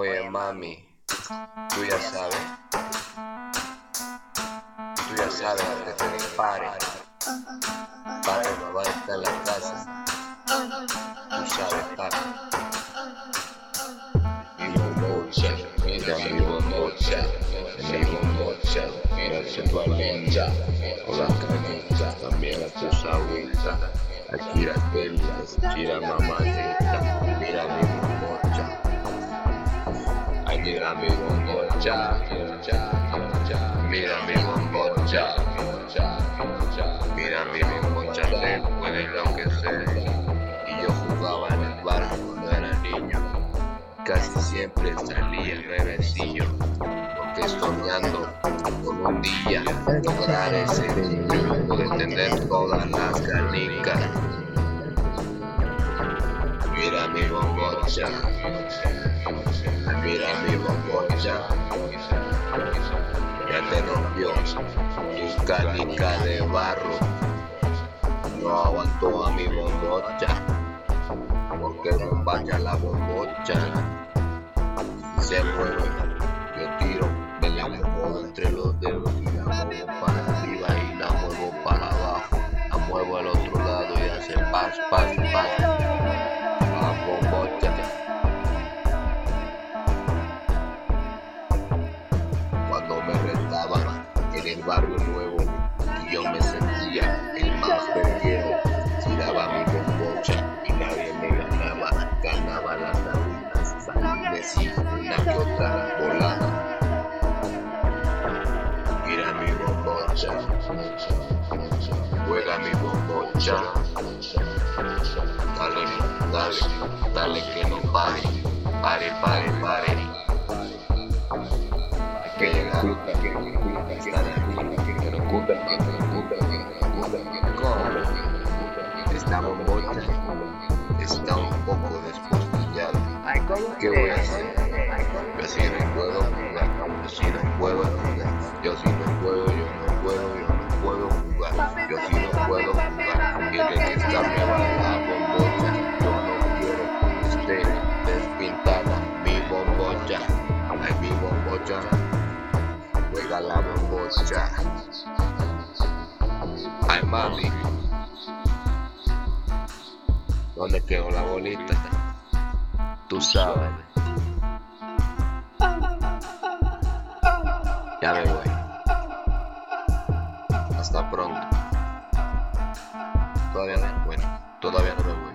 Oye mami, tú ya sabes, tú ya sabes que te dispare, padre mamá está en la casa, tú sabes papi. Mi bombocha, mira mi bombocha, mi bombocha, mira su linda, con la canita, también a tus agüitas, aquí la tela, tira mamadita, mira mi. Mira mi bombocha, mira mi bombocha, mira mi bombocha, se puede enloquecer. Y yo jugaba en el barrio cuando era niño, casi siempre salía revecillo, porque soñando con un día lograr ese triunfo de tener todas las canicas. Mira mi bombocha. Mira tu canica de barro. No aguantó a mi bombocha, porque bombacha la bombocha. Se mueve, yo tiro, me la muevo entre los dedos y la muevo para arriba y la muevo para abajo. La muevo al otro lado y hace paz, paz, paz. El barrio nuevo y yo me sentía el más perdido. Tiraba mi bombocha y nadie me ganaba, ganaba las tablitas, salí una que otra volada. Mira mi bombocha, juega mi bombocha. Dale, dale, dale que no pare, pare, pare, pare oculta, Esta bombocha está un poco despostillada. ¿Qué voy a hacer? Yo si no puedo jugar, yo si no puedo jugar, yo si no puedo, yo no puedo, yo no puedo jugar, yo si no puedo jugar, tiene que estarme la bombocha, yo no quiero que esté despintada mi bombocha, ay mi bombocha juega la bombocha mami. ¿Dónde quedó la bolita? Tú sabes. Ya me voy. Hasta pronto. Todavía no, bueno, todavía no me voy.